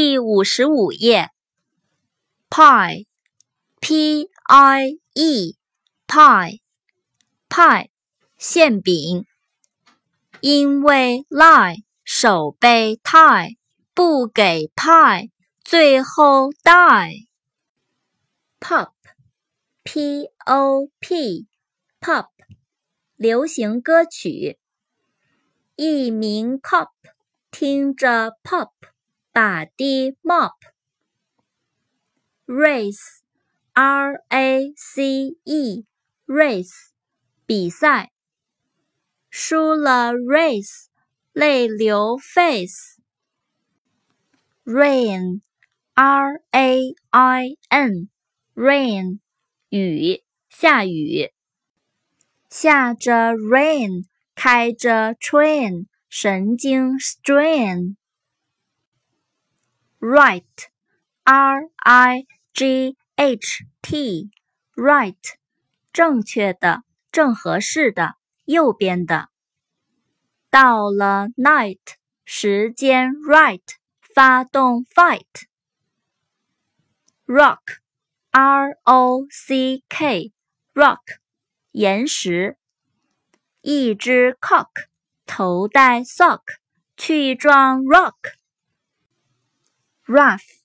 第五十五页。pie，p-i-e，pie，pie，馅饼。因为 lie 手被 tie，不给派，最后 die。pop，p-o-p，pop，流行歌曲。一名 cop 听着 pop。打的 mop race r a c e race 比赛输了 race 泪流 face rain r a i n rain 雨下雨下着 rain 开着 train 神经 strain Right, R-I-G-H-T, right，正确的，正合适的，右边的。到了 night，时间 right，发动 fight。Rock, R-O-C-K, rock，岩石。一只 cock，头戴 sock，去撞 rock。 Rough,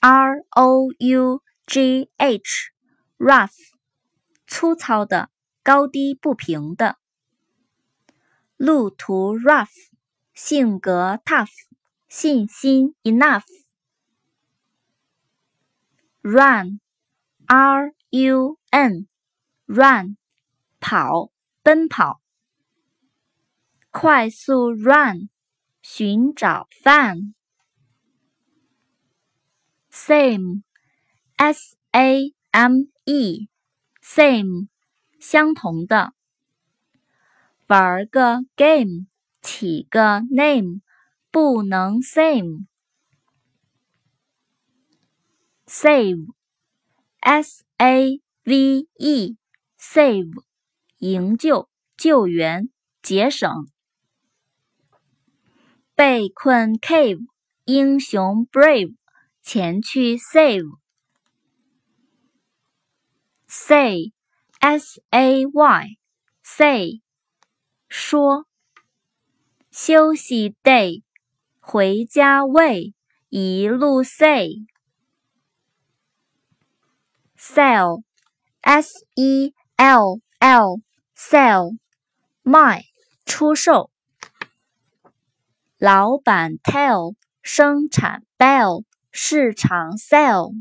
r o u g h, rough，粗糙的，高低不平的。路途 rough，性格 tough，信心 enough。run, r u n, run，跑，奔跑。快速 run，寻找 fun。Same, s a m e, same，相同的。玩个 game，起个 name，不能 same。Save, s a v e, save，营救、救援、节省。被困 cave，英雄 brave。前去 save，say，s a y，say，说。休息 day，回家 way，一路 say。sell，s e l l，sell，卖，出售。老板 tell，生产 bell。市场 sell。